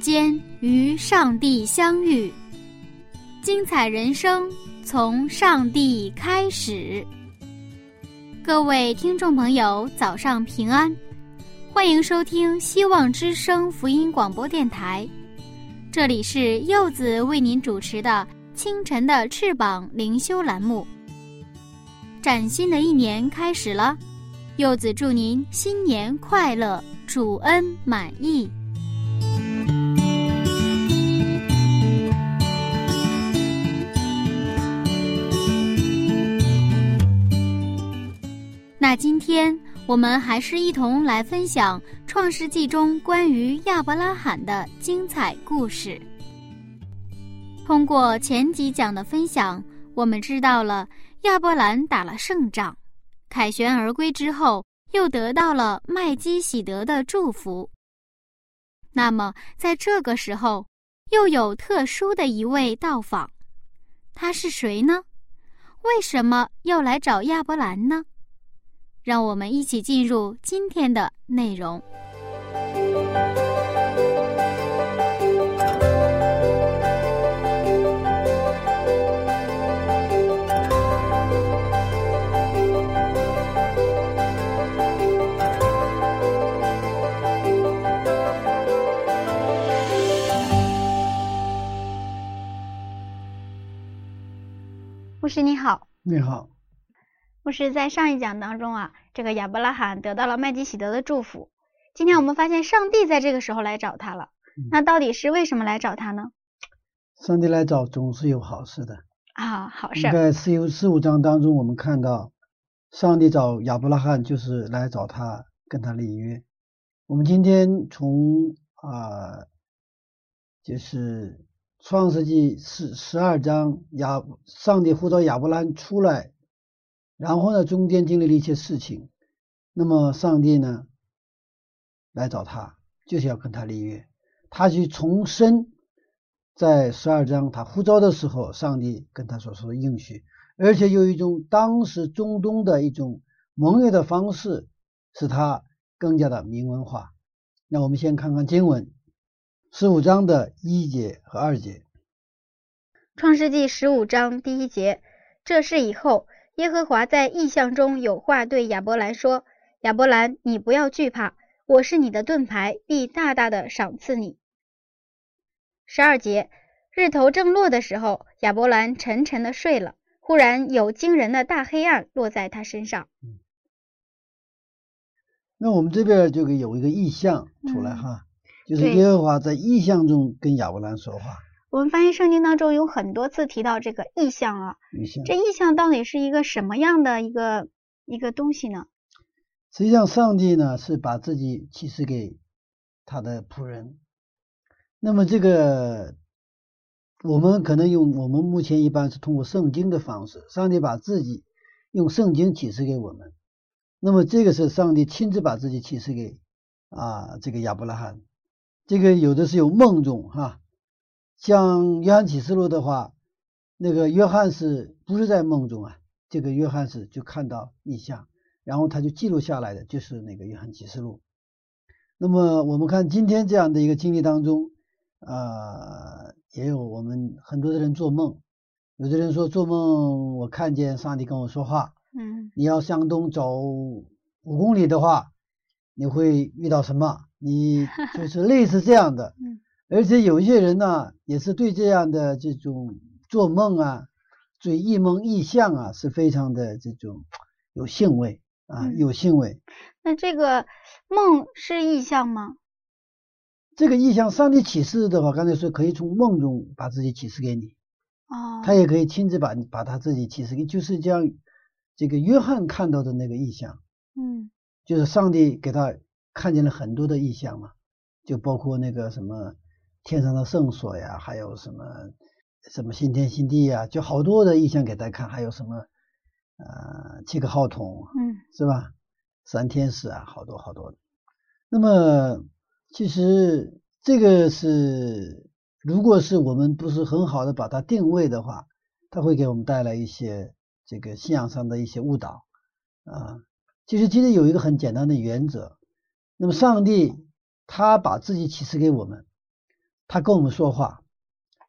间与上帝相遇，精彩人生从上帝开始。各位听众朋友，早上平安，欢迎收听希望之声福音广播电台。这里是柚子为您主持的清晨的翅膀灵修栏目。崭新的一年开始了，柚子祝您新年快乐，主恩满意。那今天我们还是一同来分享《创世纪》中关于亚伯拉罕的精彩故事。通过前几讲的分享，我们知道了亚伯兰打了胜仗，凯旋而归之后，又得到了麦基喜德的祝福。那么，在这个时候，又有特殊的一位到访，他是谁呢？为什么要来找亚伯兰呢？让我们一起进入今天的内容。牧师你好，你好，牧师在上一讲当中啊，这个亚伯拉罕得到了麦基喜德的祝福。今天我们发现上帝在这个时候来找他了，那到底是为什么来找他呢？上帝来找总是有好事的啊，好事。在四五四五章当中，我们看到上帝找亚伯拉罕就是来找他，跟他立约。我们今天从啊，就是创世纪十十二章亚上帝呼召亚伯兰出来，然后呢，中间经历了一些事情，那么上帝呢来找他，就是要跟他立约，他去重申在十二章他呼召的时候，上帝跟他所说的应许，而且有一种当时中东的一种盟约的方式，使他更加的明文化。那我们先看看经文。十五章的一节和二节，创世纪十五章第一节，这事以后，耶和华在异象中有话对亚伯兰说：“亚伯兰，你不要惧怕，我是你的盾牌，必大大的赏赐你。”十二节，日头正落的时候，亚伯兰沉沉的睡了，忽然有惊人的大黑暗落在他身上。嗯，那我们这边就有一个意象出来哈。就是耶和华在意象中跟亚伯兰说话。我们发现圣经当中有很多次提到这个意象啊，意象。这意象到底是一个什么样的一个一个东西呢？实际上，上帝呢是把自己启示给他的仆人。那么这个我们可能用我们目前一般是通过圣经的方式，上帝把自己用圣经启示给我们。那么这个是上帝亲自把自己启示给啊这个亚伯拉罕。这个有的是有梦中哈，像约翰启示录的话，那个约翰是不是在梦中啊？这个约翰是就看到异象，然后他就记录下来的，就是那个约翰启示录。那么我们看今天这样的一个经历当中，呃，也有我们很多的人做梦，有的人说做梦我看见上帝跟我说话，嗯，你要向东走五公里的话，你会遇到什么？你就是类似这样的，嗯，而且有一些人呢，也是对这样的这种做梦啊、对异梦异象啊，是非常的这种有兴味啊，有兴味。那这个梦是意象吗？这个意象，上帝启示的话，刚才说可以从梦中把自己启示给你。哦，他也可以亲自把把他自己启示给，就是将这个约翰看到的那个意象，嗯。就是上帝给他看见了很多的意象嘛，就包括那个什么天上的圣所呀，还有什么什么新天新地呀，就好多的意象给他看，还有什么呃七个号筒，嗯是吧？三天使啊，好多好多的。那么其实这个是，如果是我们不是很好的把它定位的话，它会给我们带来一些这个信仰上的一些误导啊。其实今天有一个很简单的原则，那么上帝他把自己启示给我们，他跟我们说话，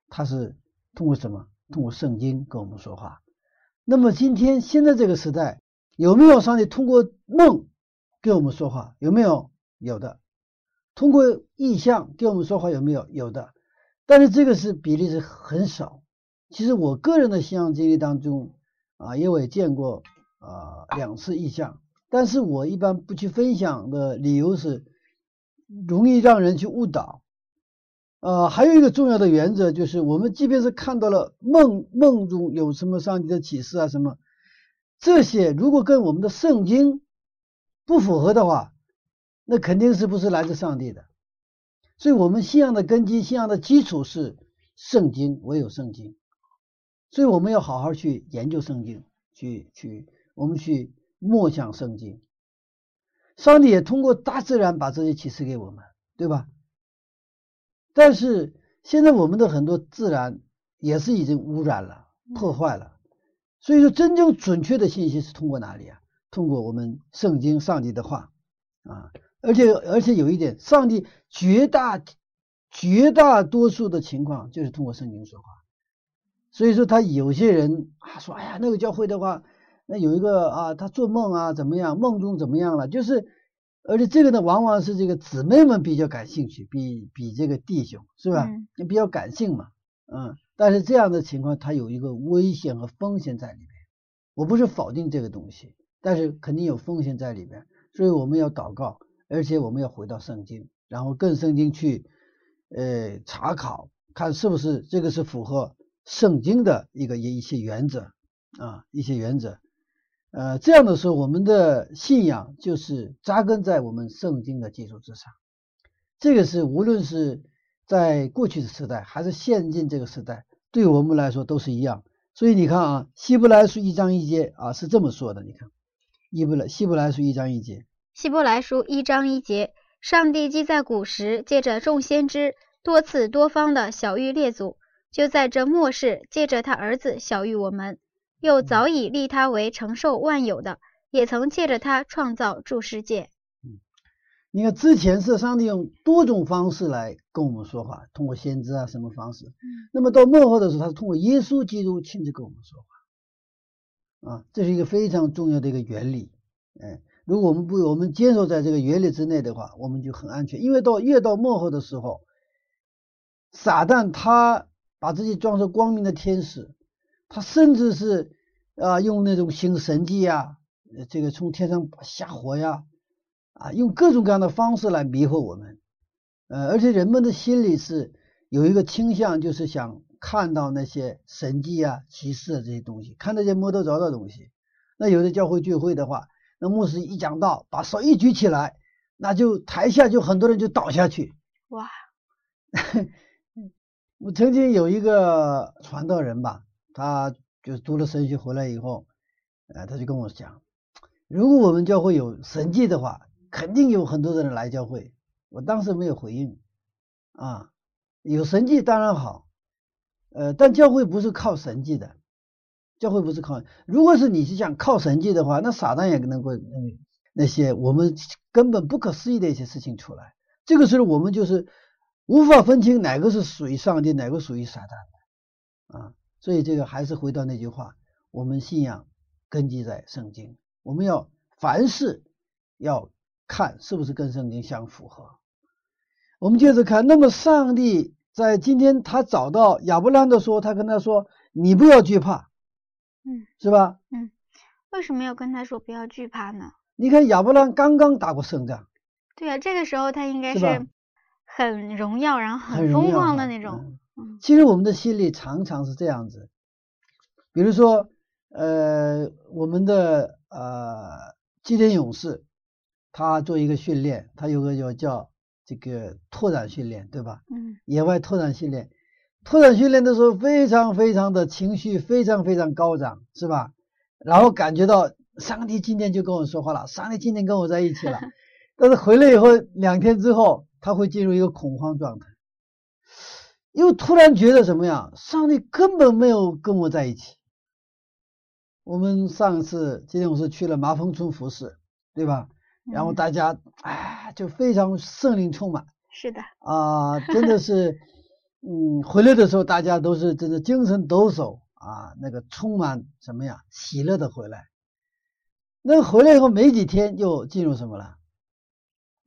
他是通过什么？通过圣经跟我们说话。那么今天现在这个时代，有没有上帝通过梦跟我们说话？有没有？有的。通过意象跟我们说话有没有？有的。但是这个是比例是很少。其实我个人的信仰经历当中啊，因为我也见过啊两次意象，但是我一般不去分享的理由是容易让人去误导。呃，还有一个重要的原则就是，我们即便是看到了梦梦中有什么上帝的启示啊什么，这些如果跟我们的圣经不符合的话，那肯定是不是来自上帝的。所以，我们信仰的根基、信仰的基础是圣经，唯有圣经。所以，我们要好好去研究圣经，去去我们去默想圣经。上帝也通过大自然把这些启示给我们，对吧？但是现在我们的很多自然也是已经污染了、破坏了，所以说真正准确的信息是通过哪里啊？通过我们圣经、上帝的话啊，而且而且有一点，上帝绝大绝大多数的情况就是通过圣经说话，所以说他有些人啊说，哎呀，那个教会的话，那有一个啊，他做梦啊怎么样，梦中怎么样了，就是。而且这个呢，往往是这个姊妹们比较感兴趣，比比这个弟兄是吧？也比较感性嘛，嗯。但是这样的情况，它有一个危险和风险在里面。我不是否定这个东西，但是肯定有风险在里面，所以我们要祷告，而且我们要回到圣经，然后跟圣经去呃查考，看是不是这个是符合圣经的一个一些原则啊，一些原则。呃，这样的时候，我们的信仰就是扎根在我们圣经的基础之上。这个是无论是在过去的时代，还是现今这个时代，对我们来说都是一样。所以你看啊，《希伯来书》一章一节啊是这么说的。你看，《希伯来希伯来书》一章一节，《希伯来书》一章一节，上帝既在古时借着众先知多次多方的小谕列祖，就在这末世借着他儿子小谕我们。又早已立他为承受万有的，也曾借着他创造诸世界。嗯，你看之前是上帝用多种方式来跟我们说话，通过先知啊什么方式。嗯，那么到末后的时候，他是通过耶稣基督亲自跟我们说话。啊，这是一个非常重要的一个原理。哎，如果我们不我们坚守在这个原理之内的话，我们就很安全。因为到越到末后的时候，撒旦他把自己装成光明的天使。他甚至是啊，用那种行神迹呀，这个从天上下火呀，啊，用各种各样的方式来迷惑我们。呃，而且人们的心里是有一个倾向，就是想看到那些神迹啊、奇事啊这些东西，看那些摸得着的东西。那有的教会聚会的话，那牧师一讲道，把手一举起来，那就台下就很多人就倒下去。哇！我曾经有一个传道人吧。他就读了神学回来以后，呃，他就跟我讲，如果我们教会有神迹的话，肯定有很多的人来教会。我当时没有回应，啊，有神迹当然好，呃，但教会不是靠神迹的，教会不是靠。如果是你是想靠神迹的话，那撒旦也能够那那些我们根本不可思议的一些事情出来。这个时候我们就是无法分清哪个是属于上帝，哪个属于撒旦的，啊。所以这个还是回到那句话，我们信仰根基在圣经，我们要凡事要看是不是跟圣经相符合。我们接着看，那么上帝在今天他找到亚伯兰的时候，他跟他说：“你不要惧怕。”嗯，是吧？嗯，为什么要跟他说不要惧怕呢？你看亚伯兰刚刚打过胜仗，对啊，这个时候他应该是很荣耀，然后很风光的那种。其实我们的心里常常是这样子，比如说，呃，我们的呃基甸勇士，他做一个训练，他有个叫叫这个拓展训练，对吧？嗯野外拓展训练，拓展训练的时候非常非常的情绪非常非常高涨，是吧？然后感觉到上帝今天就跟我说话了，上帝今天跟我在一起了。但是回来以后两天之后，他会进入一个恐慌状态，又突然觉得什么呀？上帝根本没有跟我在一起。我们上一次今天我是去了麻风村服饰，对吧？然后嗯大家哎就非常圣灵充满。是的，啊，真的是，嗯，回来的时候大家都是真的精神抖擞啊，那个充满什么呀，喜乐的回来。那回来以后没几天又进入什么了？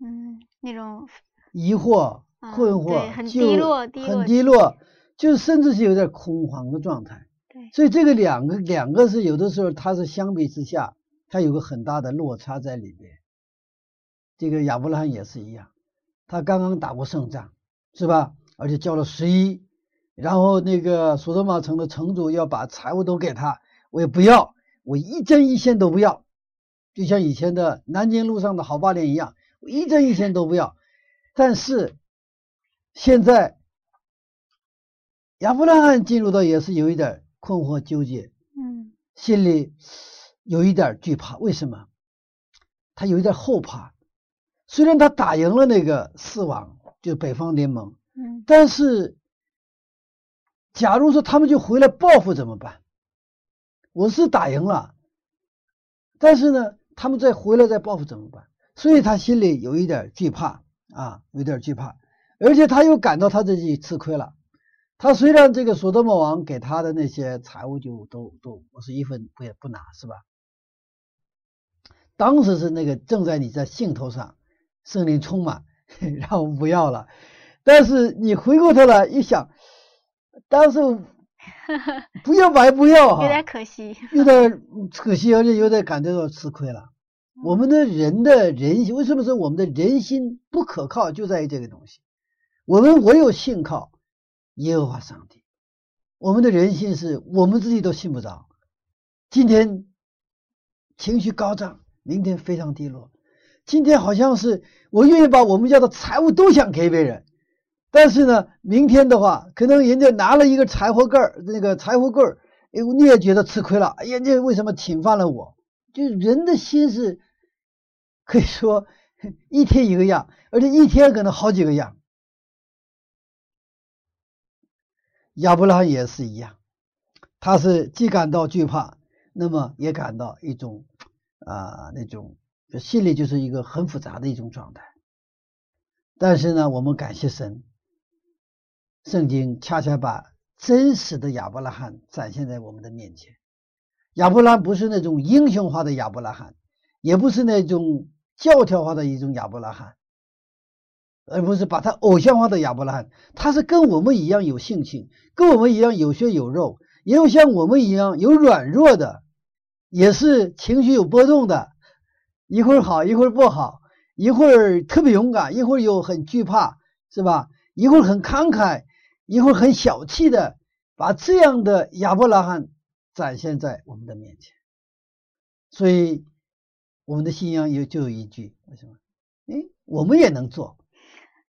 嗯，那种疑惑、啊困惑，对很低落低落很低落，就甚至是有点恐慌的状态。对，所以这个两个两个是有的时候它是相比之下，它有个很大的落差在里边。这个亚伯拉罕也是一样，他刚刚打过胜仗，是吧？而且交了十一，然后那个索多玛城的城主要把财物都给他，我也不要，我一针一线都不要，就像以前的南京路上的好八连一样，我一针一线都不要。但是现在亚伯拉罕进入到也是有一点困惑纠结，嗯心里有一点惧怕。为什么？他有一点后怕。虽然他打赢了那个四王，就北方联盟，嗯但是假如说他们就回来报复怎么办？我是打赢了，但是呢，他们再回来再报复怎么办？所以他心里有一点惧怕啊，有点惧怕，而且他又感到他自己吃亏了。他虽然这个索多玛王给他的那些财物就都都我是一分不也不拿是吧？当时是那个正在你在兴头上，圣灵充满，然后不要了。但是你回过头来一想，当时 不要白不要哈，有点可惜。有点可惜，而且有点感觉到吃亏了。我们的人的人心，为什么说我们的人心不可靠，就在于这个东西。我们唯有信靠耶和华上帝，我们的人心是我们自己都信不着。今天情绪高涨，明天非常低落。今天好像是我愿意把我们家的财物都想给别人，但是呢，明天的话，可能人家拿了一个柴火棍儿，那个柴火棍儿，哎，你也觉得吃亏了。哎呀，这为什么侵犯了我？就人的心是可以说 一天一个样，而且一天可能好几个样。亚伯拉罕也是一样，他是既感到惧怕，那么也感到一种啊、那种心里就是一个很复杂的一种状态。但是呢，我们感谢神，圣经恰恰把真实的亚伯拉罕展现在我们的面前。亚伯拉罕不是那种英雄化的亚伯拉罕，也不是那种教条化的一种亚伯拉罕，而不是把他偶像化的亚伯拉罕。他是跟我们一样有性情，跟我们一样有血有肉，也有像我们一样有软弱的，也是情绪有波动的，一会儿好一会儿不好，一会儿特别勇敢，一会儿又很惧怕，是吧？一会儿很慷慨，一会儿很小气的，把这样的亚伯拉罕展现在我们的面前。所以我们的信仰有就有一句，为什么？诶，我们也能做。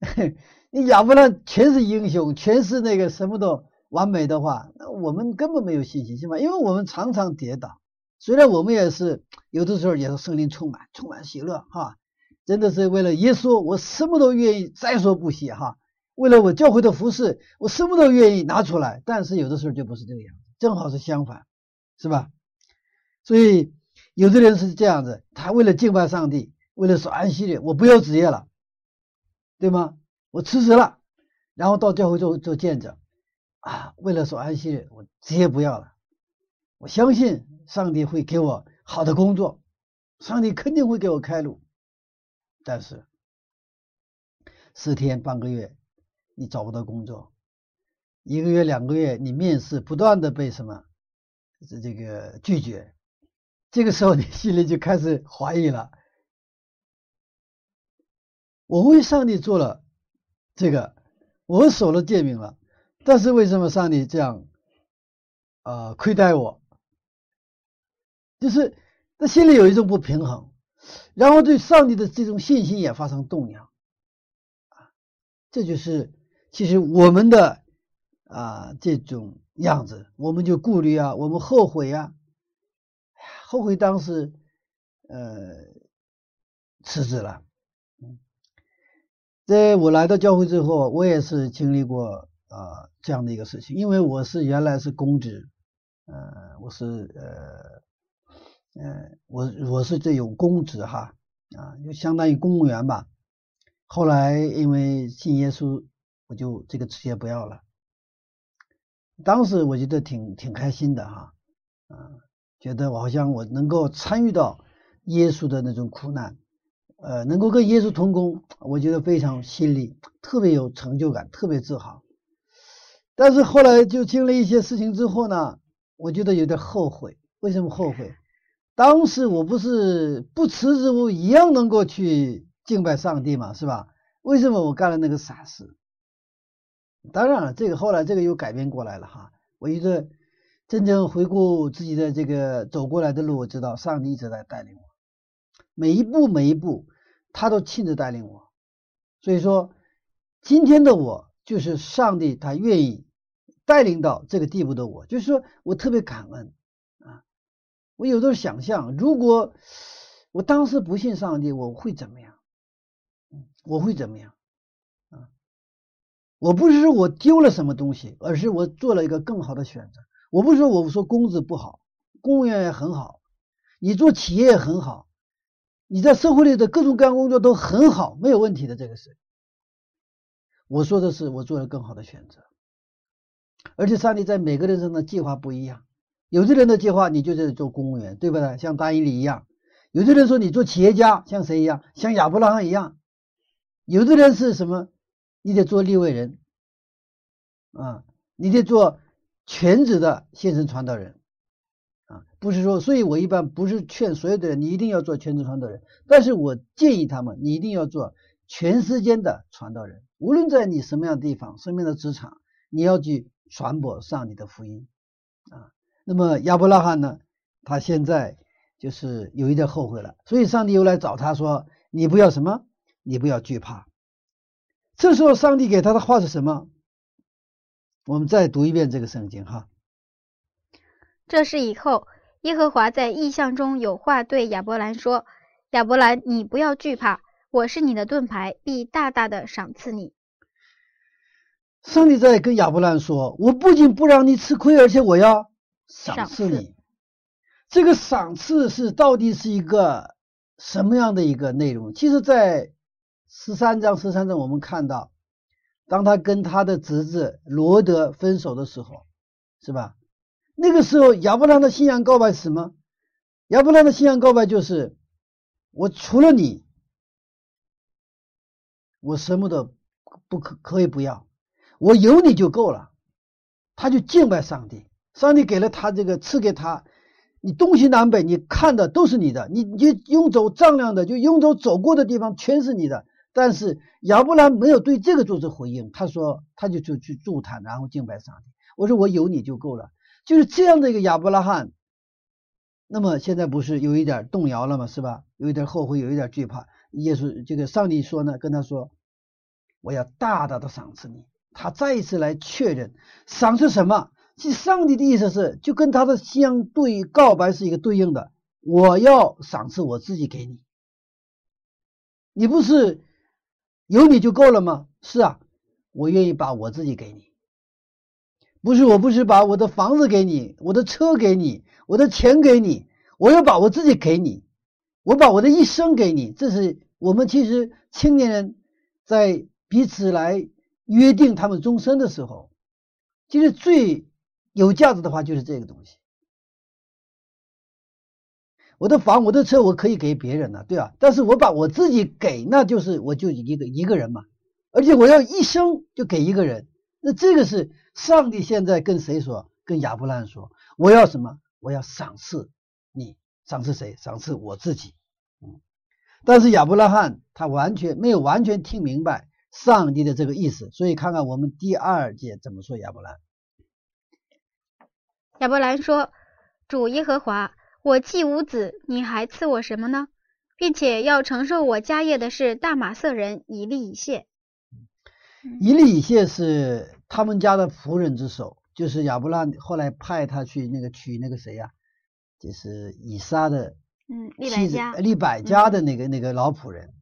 你亚伯拉全是英雄，全是那个什么都完美的话，那我们根本没有信心，是吧？因为我们常常跌倒。虽然我们也是有的时候也是圣灵充满，充满喜乐哈，真的是为了耶稣，我什么都愿意在所不惜哈。为了我教会的服饰，我什么都愿意拿出来。但是有的时候就不是这个样子，正好是相反，是吧？所以有的人是这样子，他为了敬拜上帝，为了守安息日，我不要职业了，对吗？我辞职了，然后到教会做做见证啊，为了守安息日，我职业不要了。我相信上帝会给我好的工作，上帝肯定会给我开路。但是十天半个月你找不到工作，一个月两个月你面试不断的被什么这这个拒绝，这个时候你心里就开始怀疑了。我为上帝做了这个，我守了诫命了，但是为什么上帝这样呃亏待我？就是他心里有一种不平衡，然后对上帝的这种信心也发生动摇，啊，这就是其实我们的啊这种样子，我们就顾虑啊，我们后悔啊，后悔当时呃辞职了。在我来到教会之后，我也是经历过啊这样的一个事情，因为我是原来是公职，呃，我是呃呃，我我是这有公职哈啊，就相当于公务员吧。后来因为信耶稣，我就这个职业不要了。当时我觉得挺挺开心的哈，啊，觉得我好像我能够参与到耶稣的那种苦难。呃，能够跟耶稣同工，我觉得非常心里特别有成就感，特别自豪。但是后来就经历一些事情之后呢，我觉得有点后悔。为什么后悔？当时我不是不辞职，我一样能够去敬拜上帝嘛，是吧？为什么我干了那个傻事？当然了，这个后来这个又改变过来了哈。我一直真正回顾自己的这个走过来的路，我知道上帝一直在带领我。每一步每一步，他都亲自带领我，所以说，今天的我就是上帝，他愿意带领到这个地步的我，就是说我特别感恩啊！我有时候想象，如果我当时不信上帝，我会怎么样？我会怎么样？啊！我不是说我丢了什么东西，而是我做了一个更好的选择。我不是说我说工资不好，公务员也很好，你做企业也很好。你在社会里的各种各样工作都很好，没有问题的。这个是我说的是我做了更好的选择，而且上帝在每个人生的计划不一样。有的人的计划你就是做公务员，对不对？像大英里一样。有的人说你做企业家，像谁一样？像亚伯拉罕一样。有的人是什么？你得做立位人啊，你得做全职的现身传道人。不是说，所以我一般不是劝所有的人你一定要做全职传道人，但是我建议他们，你一定要做全时间的传道人，无论在你什么样的地方，什么样的职场，你要去传播上你的福音啊。那么亚伯拉罕呢，他现在就是有一点后悔了，所以上帝又来找他说：“你不要什么，你不要惧怕。”这时候上帝给他的话是什么？我们再读一遍这个圣经哈。这是以后，耶和华在异象中有话对亚伯兰说：“亚伯兰，你不要惧怕，我是你的盾牌，必大大的赏赐你。”上帝在跟亚伯兰说：“我不仅不让你吃亏，而且我要赏赐你。”这个赏赐是到底是一个什么样的一个内容？其实，在十三章十三章我们看到，当他跟他的侄子罗德分手的时候，是吧？那个时候，亚伯兰的信仰告白是什么？亚伯拉罕的信仰告白就是：我除了你，我什么都不可可以不要，我有你就够了。他就敬拜上帝，上帝给了他这个赐给他，你东西南北你看的都是你的，你你用走丈量的，就用走走过的地方全是你的。但是亚伯兰没有对这个做出回应，他说他就就去祝他，然后敬拜上帝。我说我有你就够了。就是这样的一个亚伯拉罕，那么现在不是有一点动摇了吗？是吧？有一点后悔，有一点惧怕。耶稣这个上帝说呢，跟他说：“我要大大的赏赐你。”他再一次来确认赏赐什么？其实上帝的意思是，就跟他的相对告白是一个对应的。我要赏赐我自己给你，你不是有你就够了吗？是啊，我愿意把我自己给你。不是，我不是把我的房子给你，我的车给你，我的钱给你，我要把我自己给你，我把我的一生给你。这是我们其实青年人在彼此来约定他们终身的时候，其实最有价值的话就是这个东西。我的房，我的车，我可以给别人了，对吧？但是我把我自己给，那就是我就一个一个人嘛，而且我要一生就给一个人，那这个是。上帝现在跟谁说？跟亚伯兰说：“我要什么？我要赏赐你，赏赐谁？赏赐我自己。”嗯，但是亚伯拉罕他完全没有完全听明白上帝的这个意思，所以看看我们第二节怎么说亚伯兰。亚伯兰说：“主耶和华，我既无子，你还赐我什么呢？并且要承受我家业的是大马色人以利以谢。以利以谢是他们家的仆人之首，就是亚伯拉后来派他去那个娶那个谁呀，就是以撒的嗯，利百妻子加，利百加的那个那个老仆人。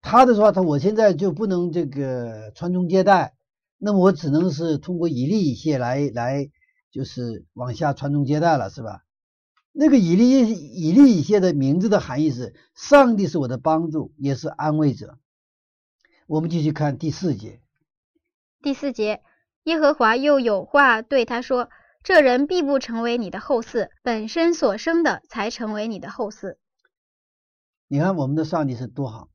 他的话他我现在就不能这个传宗接代，那么我只能是通过以利以谢来来就是往下传宗接代了，是吧？那个以利以利以谢的名字的含义是上帝是我的帮助，也是安慰者。我们继续看第四节。第四节，耶和华又有话对他说：“这人必不成为你的后嗣，本身所生的才成为你的后嗣。你看我们的上帝是多好。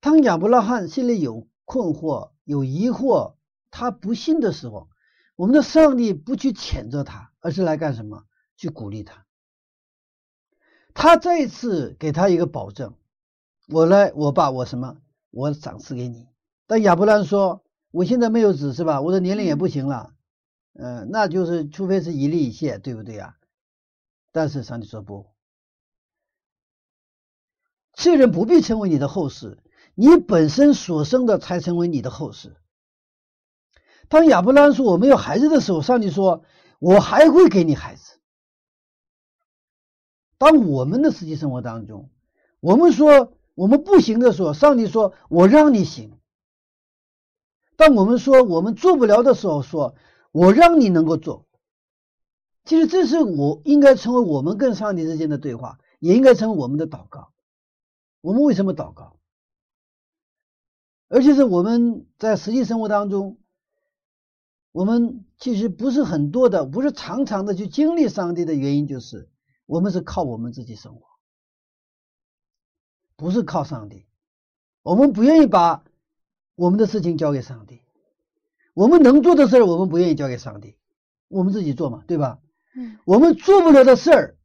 当亚伯拉罕心里有困惑、有疑惑，他不信的时候，我们的上帝不去谴责他，而是来干什么？去鼓励他。他再一次给他一个保证：我来，我把我什么，我赏赐给你。但亚伯兰说：“我现在没有子，是吧？我的年龄也不行了，嗯、那就是除非是以利以谢，对不对呀？”但是上帝说不，这人不必成为你的后世，你本身所生的才成为你的后世。当亚伯拉罕说我没有孩子的时候，上帝说：“我还会给你孩子。”当我们的实际生活当中，我们说我们不行的时候，上帝说：“我让你行。”当我们说我们做不了的时候，说：“我让你能够做。”其实这是我应该成为我们跟上帝之间的对话，也应该成为我们的祷告。我们为什么祷告？而且是我们在实际生活当中，我们其实不是很多的，不是常常的去经历上帝的原因，就是我们是靠我们自己生活，不是靠上帝。我们不愿意把我们的事情交给上帝，我们能做的事儿，我们不愿意交给上帝，我们自己做嘛，对吧？嗯，我们做不了的事儿，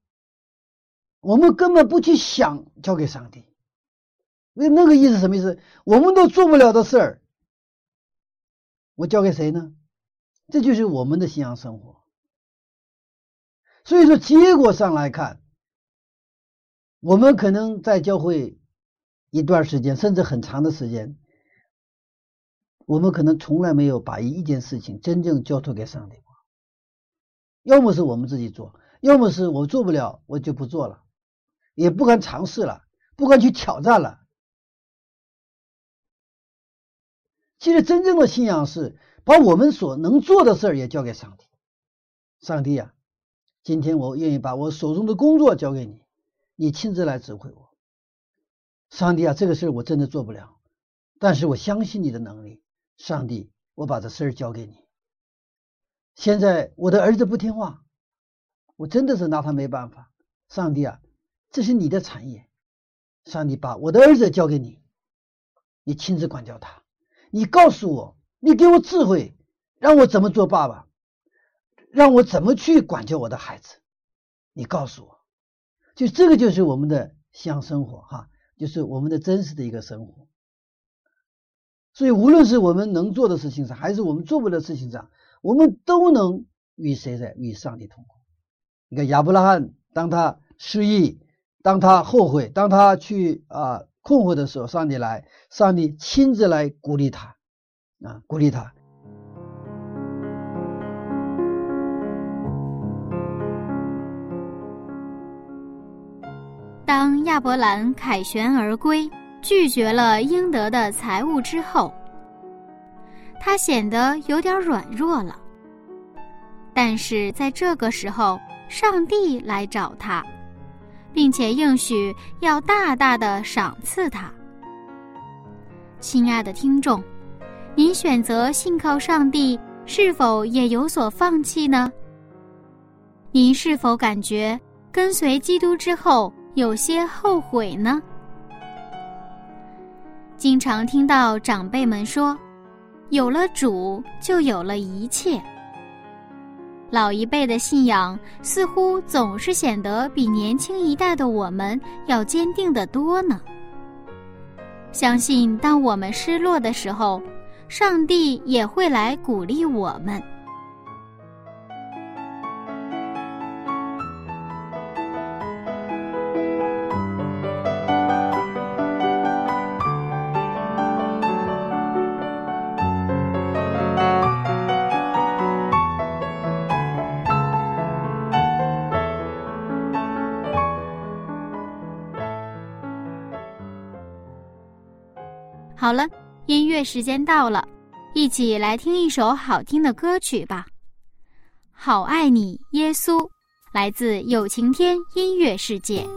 我们根本不去想交给上帝。那那个意思什么意思？我们都做不了的事儿，我交给谁呢？这就是我们的信仰生活。所以说，结果上来看，我们可能在教会一段时间，甚至很长的时间，我们可能从来没有把一件事情真正交托给上帝。要么是我们自己做，要么是我做不了，我就不做了，也不敢尝试了，不敢去挑战了。其实真正的信仰是把我们所能做的事儿也交给上帝。上帝呀、今天我愿意把我手中的工作交给你，你亲自来指挥我。上帝啊，这个事儿我真的做不了，但是我相信你的能力。上帝，我把这事儿交给你。现在我的儿子不听话，我真的是拿他没办法。上帝啊，这是你的产业，上帝把我的儿子交给你，你亲自管教他。你告诉我，你给我智慧，让我怎么做爸爸，让我怎么去管教我的孩子。你告诉我，就这个就是我们的乡生活哈，就是我们的真实的一个生活。所以，无论是我们能做的事情上，还是我们做不了的事情上，我们都能与谁在与上帝同行。你看亚伯拉罕，当他失忆，当他后悔，当他去啊困惑的时候，上帝来，上帝亲自来鼓励他，啊，鼓励他。当亚伯兰凯旋而归，拒绝了应得的财物之后，他显得有点软弱了。但是在这个时候，上帝来找他，并且应许要大大的赏赐他。亲爱的听众，您选择信靠上帝，是否也有所放弃呢？您是否感觉跟随基督之后有些后悔呢？经常听到长辈们说：“有了主，就有了一切。”老一辈的信仰似乎总是显得比年轻一代的我们要坚定得多呢。相信当我们失落的时候，上帝也会来鼓励我们。好了，音乐时间到了，一起来听一首好听的歌曲吧。好爱你，耶稣，来自有晴天音乐世界。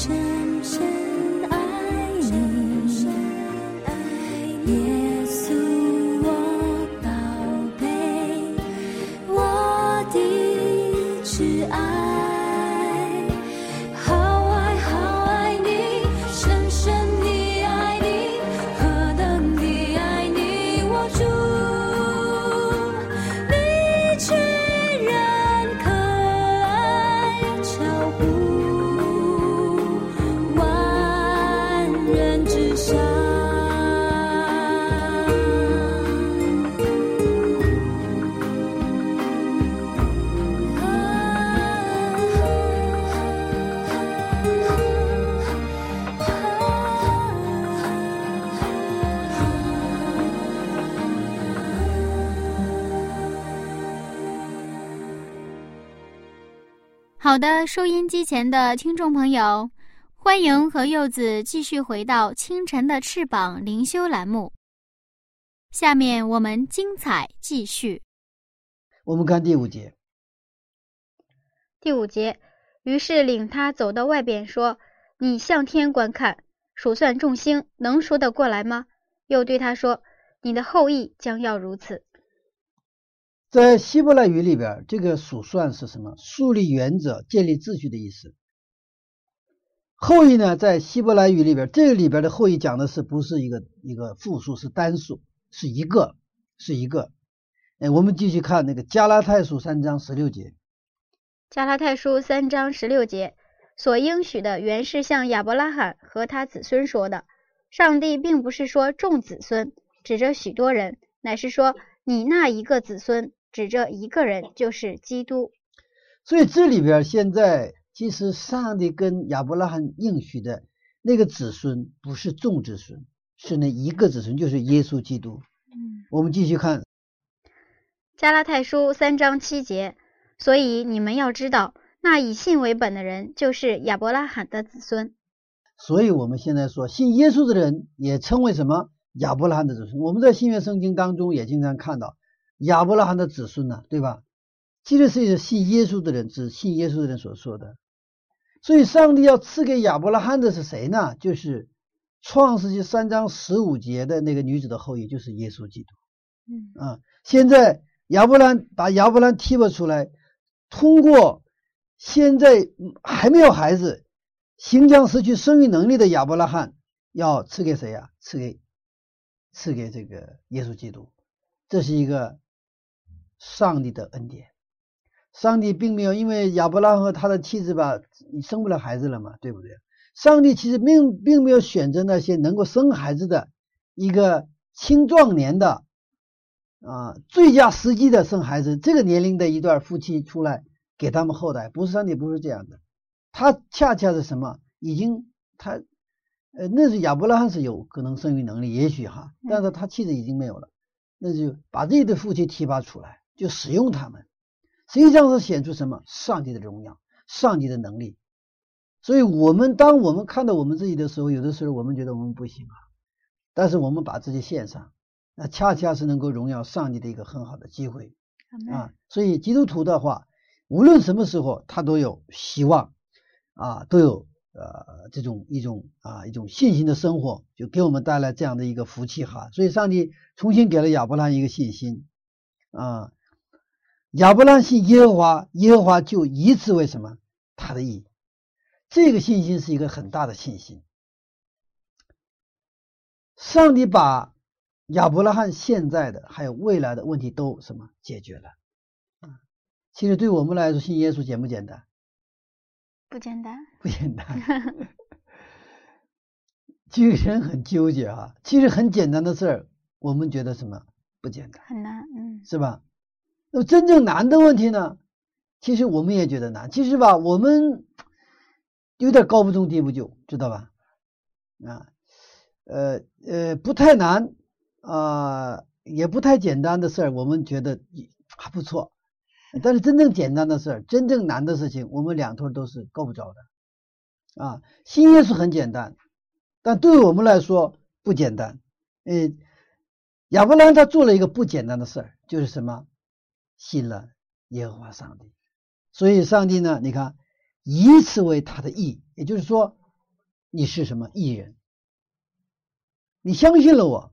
是。好的，收音机前的听众朋友，欢迎和柚子继续回到清晨的翅膀灵修栏目。下面我们精彩继续。我们看第五节。第五节，于是领他走到外边，说：“你向天观看，数算众星，能数得过来吗？”又对他说：“你的后裔将要如此。”在希伯来语里边，这个数算是什么？树立原则、建立秩序的意思。后裔呢，在希伯来语里边，这里边的后裔讲的是不是一个一个复数，是单数，是一个，是一个。哎，我们继续看那个加拉太书三章十六节。加拉太书三章十六节所应许的，原是向亚伯拉罕和他子孙说的。上帝并不是说众子孙，指着许多人，乃是说你那一个子孙，指着一个人，就是基督。所以这里边现在其实上帝跟亚伯拉罕应许的那个子孙，不是众子孙，是那一个子孙，就是耶稣基督。嗯，我们继续看加拉太书三章七节。所以你们要知道，那以信为本的人，就是亚伯拉罕的子孙。所以我们现在说，信耶稣的人也称为什么？亚伯拉罕的子孙。我们在新约圣经当中也经常看到亚伯拉罕的子孙呢，对吧？其实是信耶稣的人，指信耶稣的人所说的。所以上帝要赐给亚伯拉罕的是谁呢？就是创世纪三章十五节的那个女子的后裔，就是耶稣基督。嗯啊，现在亚伯兰把亚伯兰提拔出来。通过现在还没有孩子，行将失去生育能力的亚伯拉罕，要赐给谁呀？赐给赐给这个耶稣基督，这是一个上帝的恩典。上帝并没有因为亚伯拉罕和他的妻子吧，你生不了孩子了嘛，对不对？上帝其实并并没有选择那些能够生孩子的一个青壮年的。啊，最佳时机的生孩子，这个年龄的一对夫妻出来给他们后代，不是上帝不是这样的，他恰恰是什么？已经他呃，那是亚伯拉罕是有可能生育能力，也许哈，但是他妻子已经没有了，那就把这对夫妻提拔出来，就使用他们，实际上是显出什么？上帝的荣耀，上帝的能力。所以，我们当我们看到我们自己的时候，有的时候我们觉得我们不行啊，但是我们把自己献上。那恰恰是能够荣耀上帝的一个很好的机会啊！所以基督徒的话，无论什么时候他都有希望啊，都有呃这种一种啊一种信心的生活，就给我们带来这样的一个福气哈。所以上帝重新给了亚伯兰一个信心啊，亚伯兰信耶和华，耶和华就以此为什么他的义，这个信心是一个很大的信心。上帝把。亚伯拉罕现在的还有未来的问题都什么解决了啊？其实对我们来说，信耶稣简不简单？不简单，不简单。这个人很纠结啊。其实很简单的事儿，我们觉得什么不简单？很难，嗯，是吧？那么真正难的问题呢？其实我们也觉得难。其实吧，我们有点高不中低不就，知道吧？啊，呃呃，不太难。啊，也不太简单的事儿，我们觉得还不错。但是真正简单的事儿，真正难的事情，我们两头都是够不着的。啊，信耶稣很简单，但对我们来说不简单。嗯，亚伯兰他做了一个不简单的事儿，就是什么？信了耶和华上帝。所以上帝呢，你看，以此为他的义，也就是说，你是什么义人？你相信了我。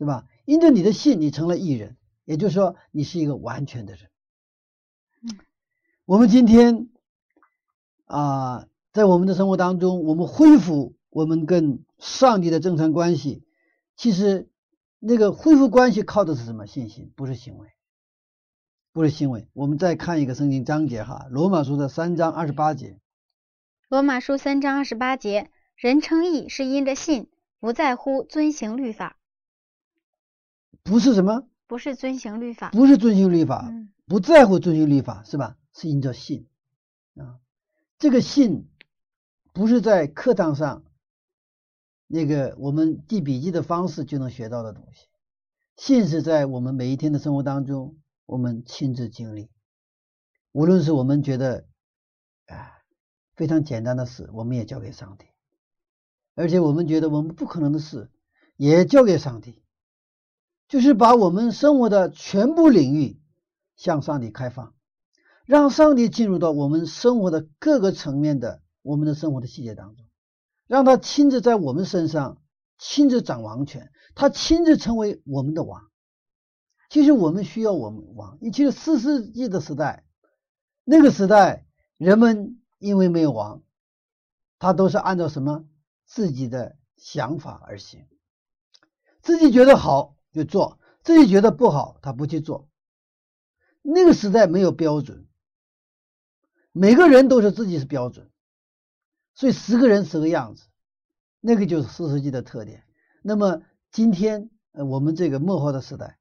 对吧？因着你的信，你成了义人，也就是说，你是一个完全的人。嗯，我们今天啊，在我们的生活当中，我们恢复我们跟上帝的正常关系。其实，那个恢复关系靠的是什么？信心，不是行为，不是新闻。我们再看一个圣经章节哈，《罗马书》的三章二十八节，《罗马书》三章二十八节，人称义是因着信，不在乎遵行律法。不是什么？不是遵行律法，不是遵行律法，嗯，不在乎遵行律法，是吧？是因着信啊。这个信不是在课堂上那个我们记笔记的方式就能学到的东西，信是在我们每一天的生活当中，我们亲自经历。无论是我们觉得啊非常简单的事，我们也交给上帝；而且我们觉得我们不可能的事，也交给上帝。就是把我们生活的全部领域向上帝开放，让上帝进入到我们生活的各个层面的我们的生活的细节当中，让他亲自在我们身上亲自掌王权，他亲自成为我们的王。其实我们需要我们王，其实四世纪的时代，那个时代人们因为没有王，他都是按照什么自己的想法而行，自己觉得好。就做自己觉得不好，他不去做。那个时代没有标准，每个人都是自己是标准，所以十个人十个样子，那个就是四世纪的特点。那么今天，我们这个幕后的时代，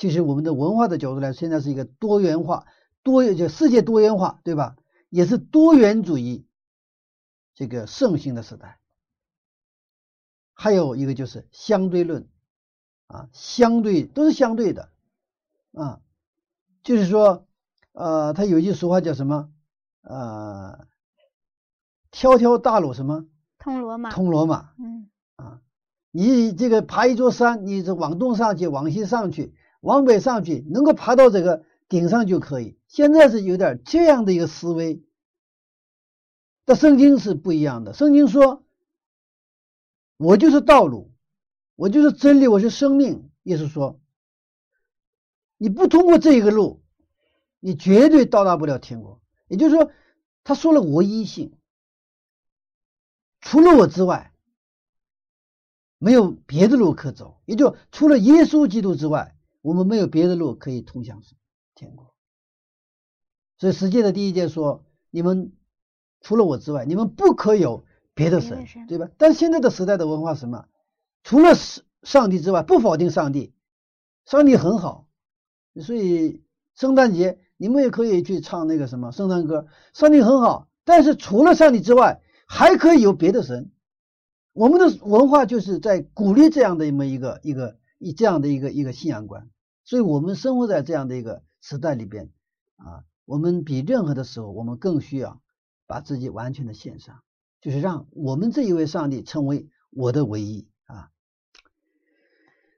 其实我们的文化的角度来，现在是一个多元化、多就世界多元化，对吧？也是多元主义这个盛行的时代。还有一个就是相对论。啊，相对都是相对的，啊，就是说，呃，他有一句俗话叫什么？呃，条条大路什么？通罗马。通罗马。嗯。啊，你这个爬一座山，你是往东上去，往西上去，往北上去，能够爬到这个顶上就可以。现在是有点这样的一个思维，但圣经是不一样的。圣经说，我就是道路。我就是真理，我是生命。耶稣说：“你不通过这一个路，你绝对到达不了天国。”也就是说，他说了唯一性，除了我之外，没有别的路可走。也就除了耶稣基督之外，我们没有别的路可以通向天国。所以，十诫的第一诫说：“你们除了我之外，你们不可有别的神，对吧？”但现在的时代的文化什么？除了上上帝之外，不否定上帝，上帝很好，所以圣诞节你们也可以去唱那个什么圣诞歌，上帝很好。但是除了上帝之外，还可以有别的神。我们的文化就是在鼓励这样的这么一个一个一这样的一个一个信仰观。所以，我们生活在这样的一个时代里边啊，我们比任何的时候，我们更需要把自己完全的献上，就是让我们这一位上帝成为我的唯一啊。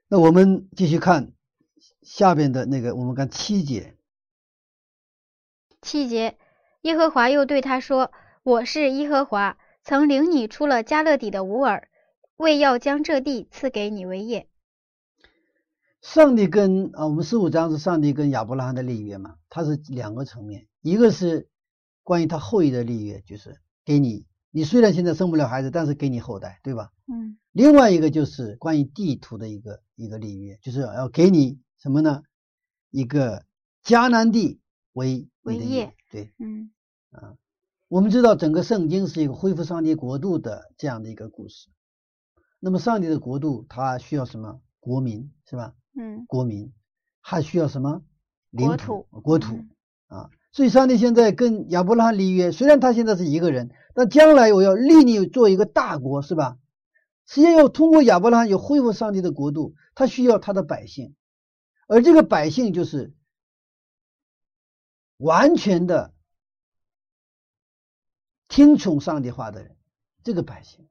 那我们继续看下边的那个，我们看七节。七节，耶和华又对他说：“我是耶和华，曾领你出了加勒底的乌尔，为要将这地赐给你为业。”上帝跟啊，我们十五章是上帝跟亚伯拉罕的立约嘛？它是两个层面，一个是关于他后裔的立约，就是给你，你虽然现在生不了孩子，但是给你后代，对吧？嗯。另外一个就是关于地图的一个一个立约，就是要给你什么呢？一个迦南地为为业，对，嗯啊，我们知道整个圣经是一个恢复上帝国度的这样的一个故事。那么上帝的国度，它需要什么？国民是吧？嗯，国民还需要什么？领土，国土啊。所以上帝现在跟亚伯拉罕立约，虽然他现在是一个人，但将来我要立你做一个大国，是吧？实际上要通过亚伯拉罕有恢复上帝的国度，他需要他的百姓，而这个百姓就是完全的听从上帝话的人。这个百姓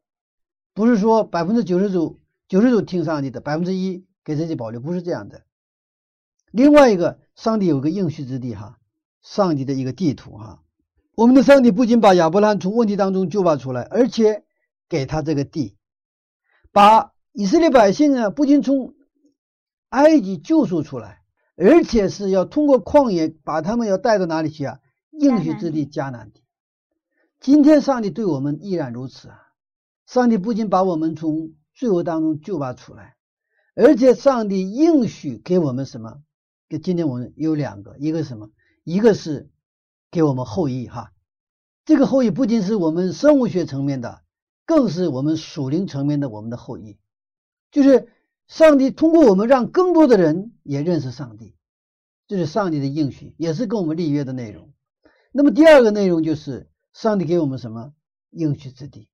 不是说百分之九十九九十九听上帝的，百分之一给自己保留，不是这样的。另外一个，上帝有个应许之地，哈，上帝的一个地图，哈。我们的上帝不仅把亚伯拉罕从问题当中救拔出来，而且给他这个地。把以色列百姓啊，不仅从埃及救赎出来，而且是要通过旷野把他们要带到哪里去啊？应许之地迦南地。今天上帝对我们依然如此啊！上帝不仅把我们从罪恶当中救拔出来，而且上帝应许给我们什么？给今天我们有两个，一个什么？一个是给我们后裔哈。这个后裔不仅是我们生物学层面的。更是我们属灵层面的我们的后裔，就是上帝通过我们让更多的人也认识上帝，这是上帝的应许，也是跟我们立约的内容。那么第二个内容就是上帝给我们什么应许之地，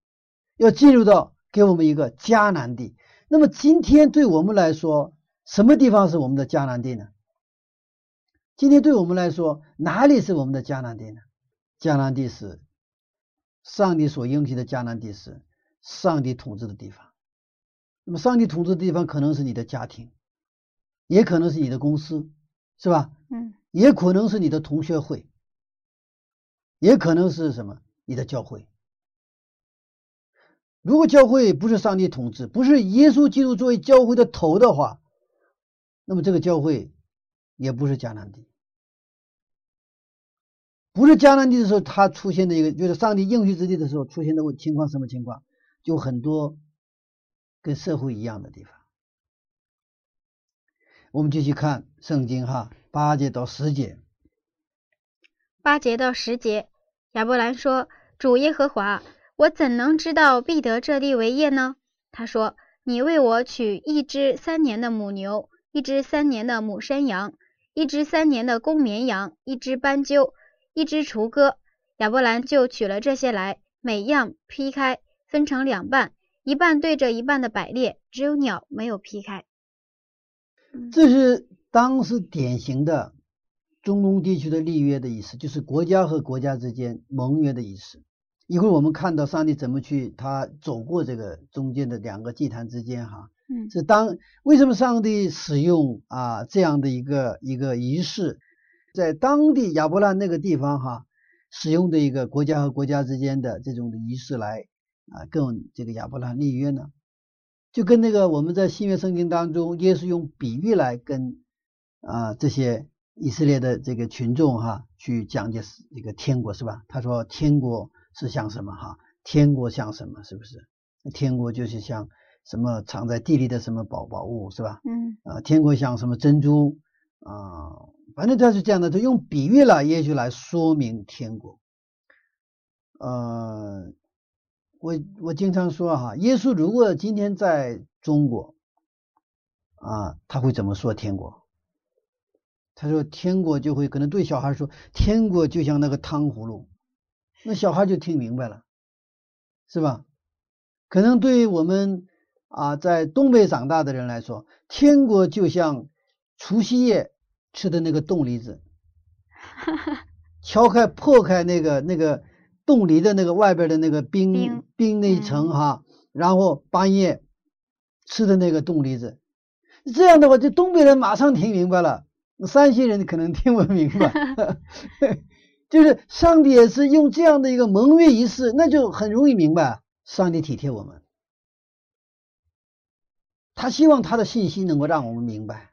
要进入到给我们一个迦南地。那么今天对我们来说，什么地方是我们的迦南地呢？今天对我们来说，哪里是我们的迦南地呢？迦南地是。上帝所应许的迦南地是上帝统治的地方。那么，上帝统治的地方可能是你的家庭，也可能是你的公司，是吧？嗯也可能是你的同学会，也可能是什么？你的教会。如果教会不是上帝统治，不是耶稣基督作为教会的头的话，那么这个教会也不是迦南地。不是迦南地的时候，它出现的一个就是上帝应许之地的时候出现的情况，什么情况？就很多跟社会一样的地方。我们继续看圣经哈，八节到十节。八节到十节，亚伯兰说：“主耶和华，我怎能知道必得这地为业呢？”他说：“你为我取一只三年的母牛，一只三年的母山羊，一只三年的公绵羊，一只斑鸠，一只雏鸽。”亚伯兰就取了这些来，每样劈开，分成两半，一半对着一半的摆列，只有鸟没有劈开。这是当时典型的中东地区的立约的意思，就是国家和国家之间盟约的意思。一会儿我们看到上帝怎么去他走过这个中间的两个祭坛之间哈，嗯是当为什么上帝使用啊这样的一个一个仪式，在当地亚伯兰那个地方哈使用的一个国家和国家之间的这种的仪式来啊跟这个亚伯兰立约呢？就跟那个我们在新约圣经当中，耶稣用比喻来跟啊这些以色列的这个群众哈去讲解这个天国是吧？他说天国是像什么哈？天国像什么？是不是？天国就是像什么藏在地里的什么宝宝物是吧？嗯啊，天国像什么珍珠啊？反正他是这样的，他用比喻了，也许来说明天国。呃，我我经常说哈，耶稣如果今天在中国啊，他会怎么说天国？他说天国就会可能对小孩说，天国就像那个糖葫芦，那小孩就听明白了，是吧？可能对于我们啊在东北长大的人来说，天国就像除夕夜吃的那个冻梨子，敲开破开那个那个冻梨的那个外边的那个冰冰冰那一层哈，然后半夜吃的那个冻梨子，这样的话，这东北人马上听明白了，山西人可能听不明白。就是上帝也是用这样的一个盟约仪式，那就很容易明白，上帝体贴我们，他希望他的信息能够让我们明白，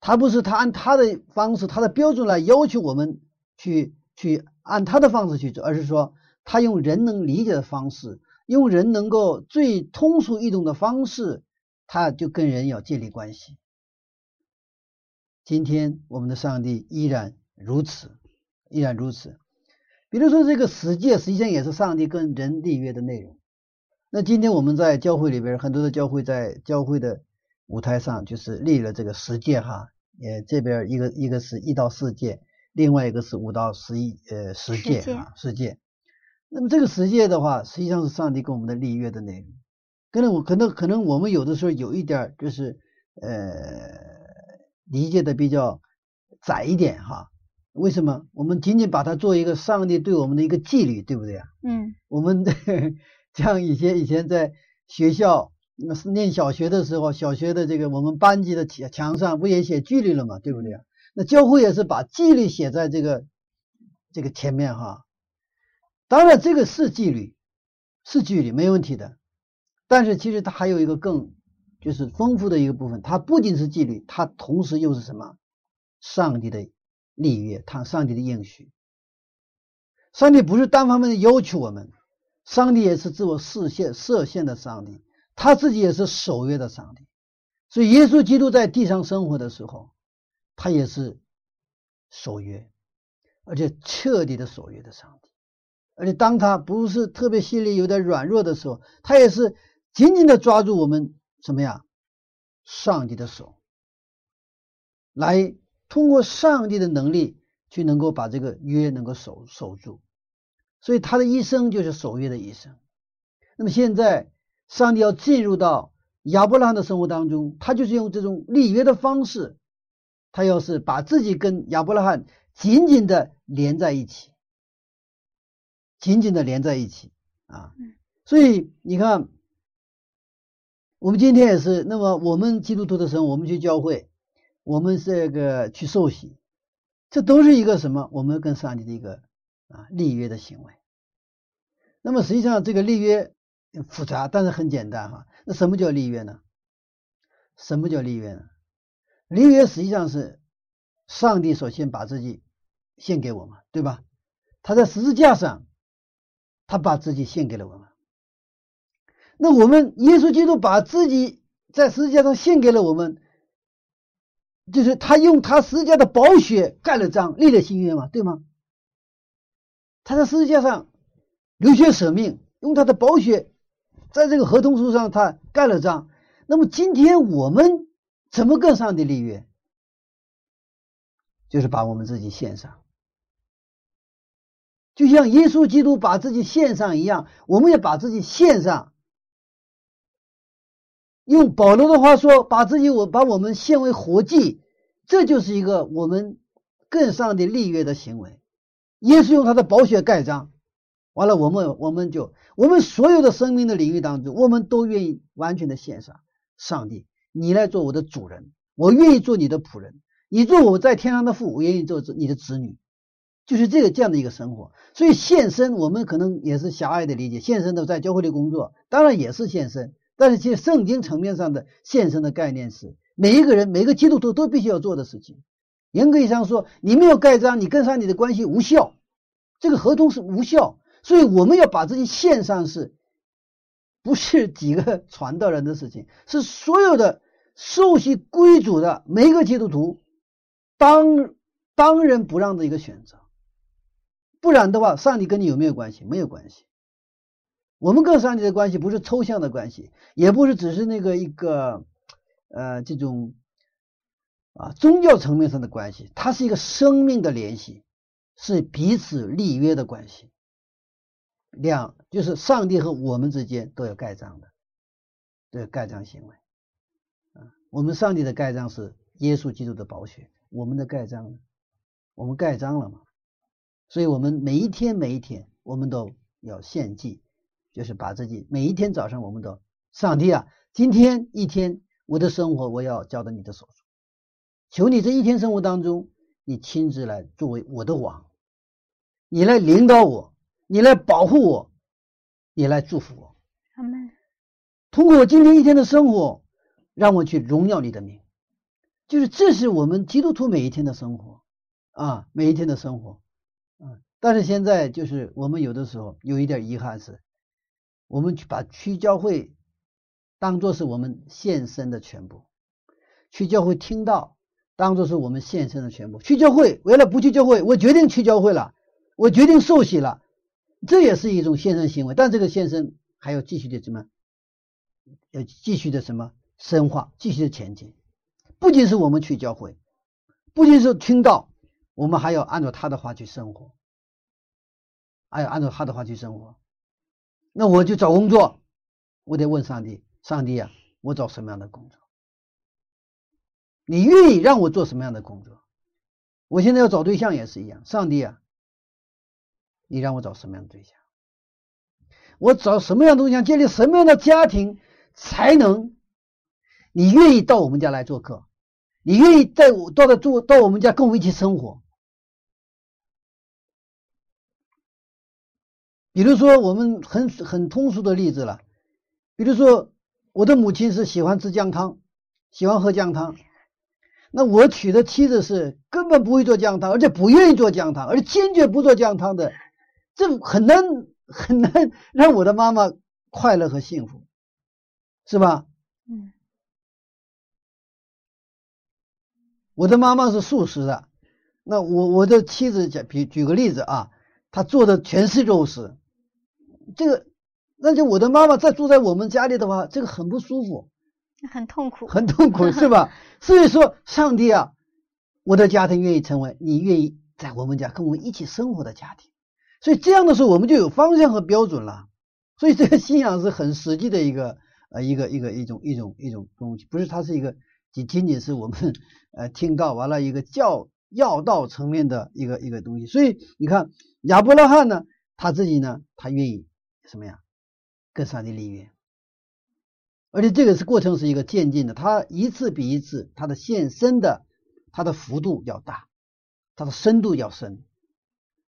他不是他按他的方式、他的标准来要求我们去去按他的方式去做，而是说他用人能理解的方式，用人能够最通俗易懂的方式，他就跟人要建立关系。今天我们的上帝依然如此。依然如此。比如说，这个十诫实际上也是上帝跟人立约的内容。那今天我们在教会里边，很多的教会在教会的舞台上就是立了这个十诫哈，也，这边一个一个是一到四诫，另外一个是五到十一呃十诫啊十诫。那么这个十诫的话，实际上是上帝跟我们的立约的内容。可能我可能可能我们有的时候有一点就是呃理解的比较窄一点哈。为什么？我们仅仅把它做一个上帝对我们的一个纪律，对不对啊？嗯我们 像以前以前在学校那是念小学的时候，小学的这个我们班级的墙墙上不也写纪律了嘛，对不对啊？那教会也是把纪律写在这个这个前面哈。当然，这个是纪律，是纪律，没问题的。但是其实它还有一个更就是丰富的一个部分，它不仅是纪律，它同时又是什么？上帝的。立约，他上帝的应许。上帝不是单方面的要求我们，上帝也是自我视限设限的上帝，他自己也是守约的上帝。所以，耶稣基督在地上生活的时候，他也是守约，而且彻底的守约的上帝。而且，当他不是特别心里有点软弱的时候，他也是紧紧的抓住我们什么呀？上帝的手，来。通过上帝的能力去能够把这个约能够守守住，所以他的一生就是守约的一生。那么现在上帝要进入到亚伯拉罕的生活当中，他就是用这种立约的方式，他要是把自己跟亚伯拉罕紧紧的连在一起，紧紧的连在一起啊。所以你看，我们今天也是，那么我们基督徒的时候，我们去教会，我们这个去受洗，这都是一个什么？我们跟上帝的一个啊立约的行为。那么实际上这个立约复杂，但是很简单哈。那什么叫立约呢？什么叫立约呢？立约实际上是上帝首先把自己献给我们，对吧？他在十字架上，他把自己献给了我们。那我们耶稣基督把自己在十字架上献给了我们，就是他用他十字架的宝血盖了章，立了新约嘛，对吗？他在世界上流血舍命，用他的宝血在这个合同书上他盖了章。那么今天我们怎么跟上帝立约？就是把我们自己献上，就像耶稣基督把自己献上一样，我们也把自己献上。用保罗的话说，把自己我把我们献为活祭，这就是一个我们更上的立约的行为。耶稣用他的宝血盖章，完了，我们我们就我们所有的生命的领域当中，我们都愿意完全的献上。上帝，你来做我的主人，我愿意做你的仆人，你做我在天上的父，我愿意做你的子女，就是这个这样的一个生活。所以献身，我们可能也是狭隘的理解，献身都在教会里工作，当然也是献身。但是，其实圣经层面上的献身的概念是每一个人、每个基督徒都必须要做的事情。严格意义上说，你没有盖章，你跟上帝的关系无效，这个合同是无效。所以，我们要把自己献上，是不是几个传道人的事情？是所有的受洗归主的每一个基督徒当当仁不让的一个选择。不然的话，上帝跟你有没有关系？没有关系。我们跟上帝的关系不是抽象的关系，也不是只是那个一个呃这种啊宗教层面上的关系，它是一个生命的联系，是彼此立约的关系。两就是上帝和我们之间都有盖章的，都有盖章行为。啊，我们上帝的盖章是耶稣基督的宝血，我们的盖章呢，我们盖章了嘛？所以我们每一天每一天，我们都要献祭。就是把自己每一天早上，我们都上帝啊，今天一天我的生活我要交到你的手中，求你这一天生活当中，你亲自来作为我的王，你来领导我，你来保护我，你来祝福我。阿门。通过我今天一天的生活，让我去荣耀你的名，就是这是我们基督徒每一天的生活啊，每一天的生活啊。但是现在就是我们有的时候有一点遗憾是。我们去把去教会当做是我们献身的全部，去教会听到当做是我们献身的全部。去教会为了不去教会，我决定去教会了，我决定受洗了，这也是一种献身行为。但这个献身还要继续的什么？要继续的什么深化，继续的前进。不仅是我们去教会，不仅是听到，我们还要按照他的话去生活，还要按照他的话去生活。那我就找工作，我得问上帝：上帝啊，我找什么样的工作？你愿意让我做什么样的工作？我现在要找对象也是一样，上帝啊，你让我找什么样的对象？我找什么样的对象，建立什么样的家庭才能？你愿意到我们家来做客？你愿意在我到的住到我们家跟我一起生活？比如说，我们很很通俗的例子了。比如说，我的母亲是喜欢吃姜汤，喜欢喝姜汤。那我娶的妻子是根本不会做姜汤，而且不愿意做姜汤，而且坚决不做姜汤的，这很难很难让我的妈妈快乐和幸福，是吧？嗯。我的妈妈是素食的，那我我的妻子讲，比举个例子啊，她做的全是肉食。这个，那就我的妈妈再住在我们家里的话，这个很不舒服，很痛苦，很痛苦，是吧？所以说，上帝啊，我的家庭愿意成为你愿意在我们家跟我们一起生活的家庭，所以这样的时候，我们就有方向和标准了。所以这个信仰是很实际的一个呃一个一个一种一种一种东西，不是它是一个仅仅仅是我们呃听到完了一个教要道层面的一个一个东西。所以你看亚伯拉罕呢，他自己呢，他愿意。什么呀？跟上帝立约，而且这个是过程是一个渐进的，他一次比一次他的现身的他的幅度要大，他的深度要深，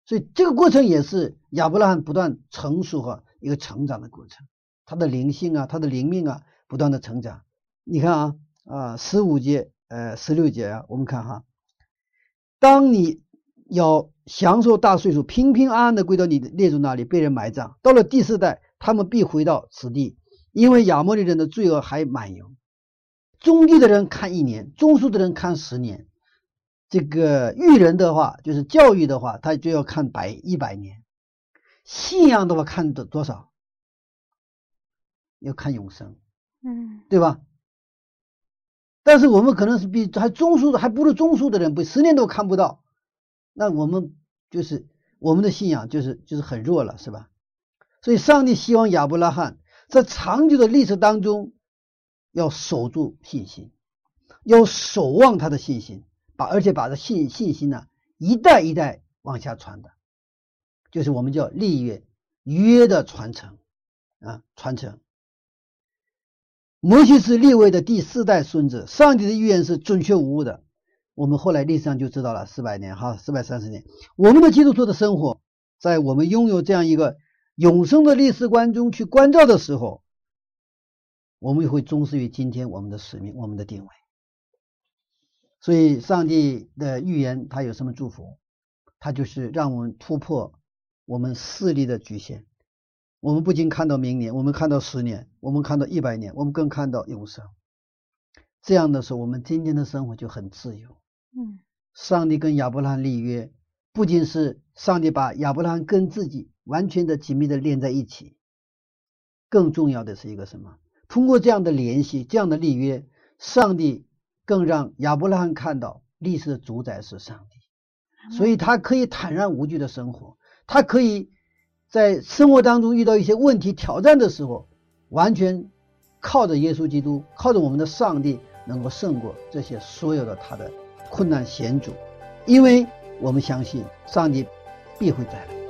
所以这个过程也是亚伯拉罕不断成熟和一个成长的过程，他的灵性啊，他的灵命啊不断的成长。你看啊啊十五节呃十六节啊，我们看哈，当你要享受大岁数，平平安安的归到你的列祖那里，被人埋葬，到了第四代，他们必回到此地。因为亚摩利人的罪恶还满盈，中地的人看一年，中数的人看十年，这个育人的话就是教育的话，他就要看百一百年，信仰的话看多多少，要看永生，嗯，对吧？但是我们可能是比还中数的还不如中数的人，不十年都看不到，那我们就是我们的信仰就是就是很弱了，是吧？所以上帝希望亚伯拉罕。在长久的历史当中，要守住信心，要守望他的信心，把而且把这信信心呢一代一代往下传的，就是我们叫立约约的传承啊传承。摩西是立位的第四代孙子，上帝的预言是准确无误的。我们后来历史上就知道了，四百年哈，四百三十年，我们的基督徒的生活，在我们拥有这样一个。永生的历史观中去关照的时候，我们也会忠实于今天我们的使命、我们的定位。所以，上帝的预言他有什么祝福？他就是让我们突破我们视力的局限。我们不仅看到明年，我们看到十年，我们看到一百年，我们更看到永生。这样的时候，我们今天的生活就很自由。嗯，上帝跟亚伯拉罕立约，不仅是上帝把亚伯拉罕跟自己。完全的紧密的连在一起。更重要的是一个什么？通过这样的联系，这样的立约，上帝更让亚伯拉罕看到历史的主宰是上帝，所以他可以坦然无惧的生活。他可以在生活当中遇到一些问题挑战的时候，完全靠着耶稣基督，靠着我们的上帝，能够胜过这些所有的他的困难险阻，因为我们相信上帝必会再来。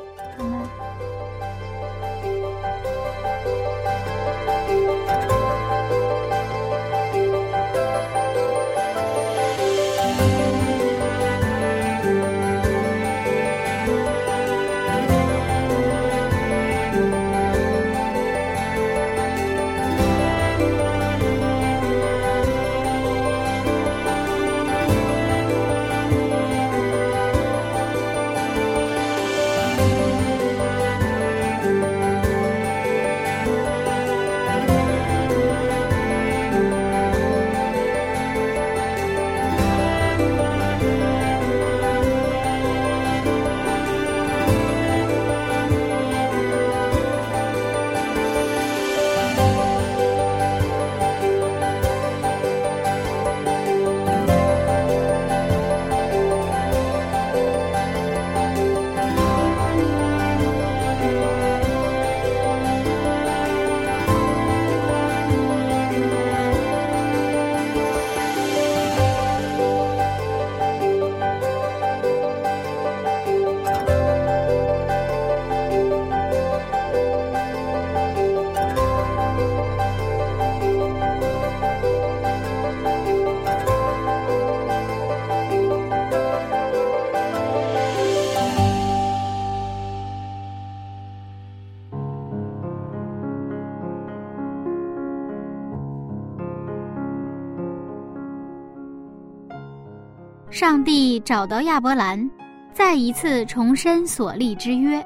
上帝找到亚伯兰，再一次重申所立之约。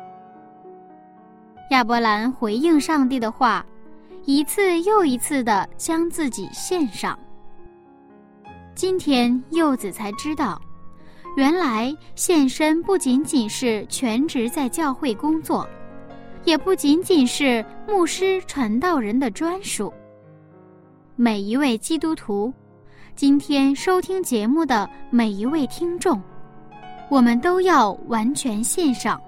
亚伯兰回应上帝的话，一次又一次的将自己献上。今天柚子才知道，原来献身不仅仅是全职在教会工作，也不仅仅是牧师传道人的专属。每一位基督徒。今天收听节目的每一位听众，我们都要完全献上，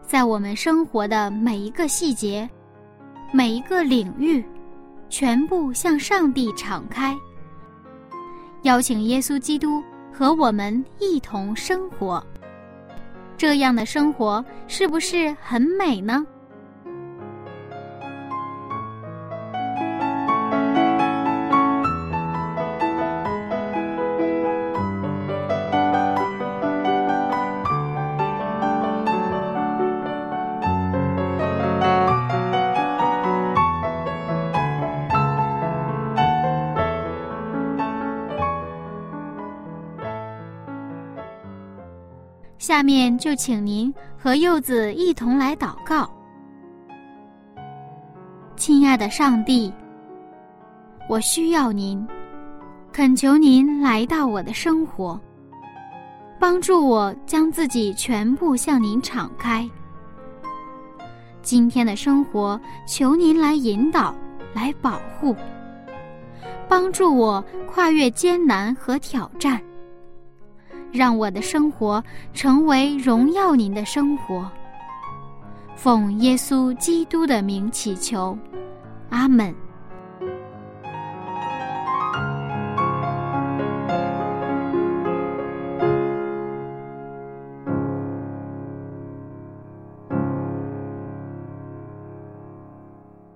在我们生活的每一个细节、每一个领域，全部向上帝敞开，邀请耶稣基督和我们一同生活。这样的生活是不是很美呢？下面就请您和柚子一同来祷告。亲爱的上帝，我需要您，恳求您来到我的生活，帮助我将自己全部向您敞开。今天的生活，求您来引导，来保护，帮助我跨越艰难和挑战。让我的生活成为荣耀您的生活。奉耶稣基督的名祈求，阿门。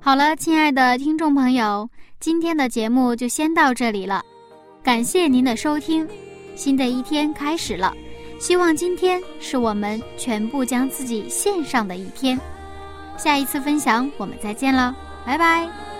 好了，亲爱的听众朋友，今天的节目就先到这里了，感谢您的收听。新的一天开始了，希望今天是我们全部将自己献上的一天。下一次分享，我们再见了，拜拜。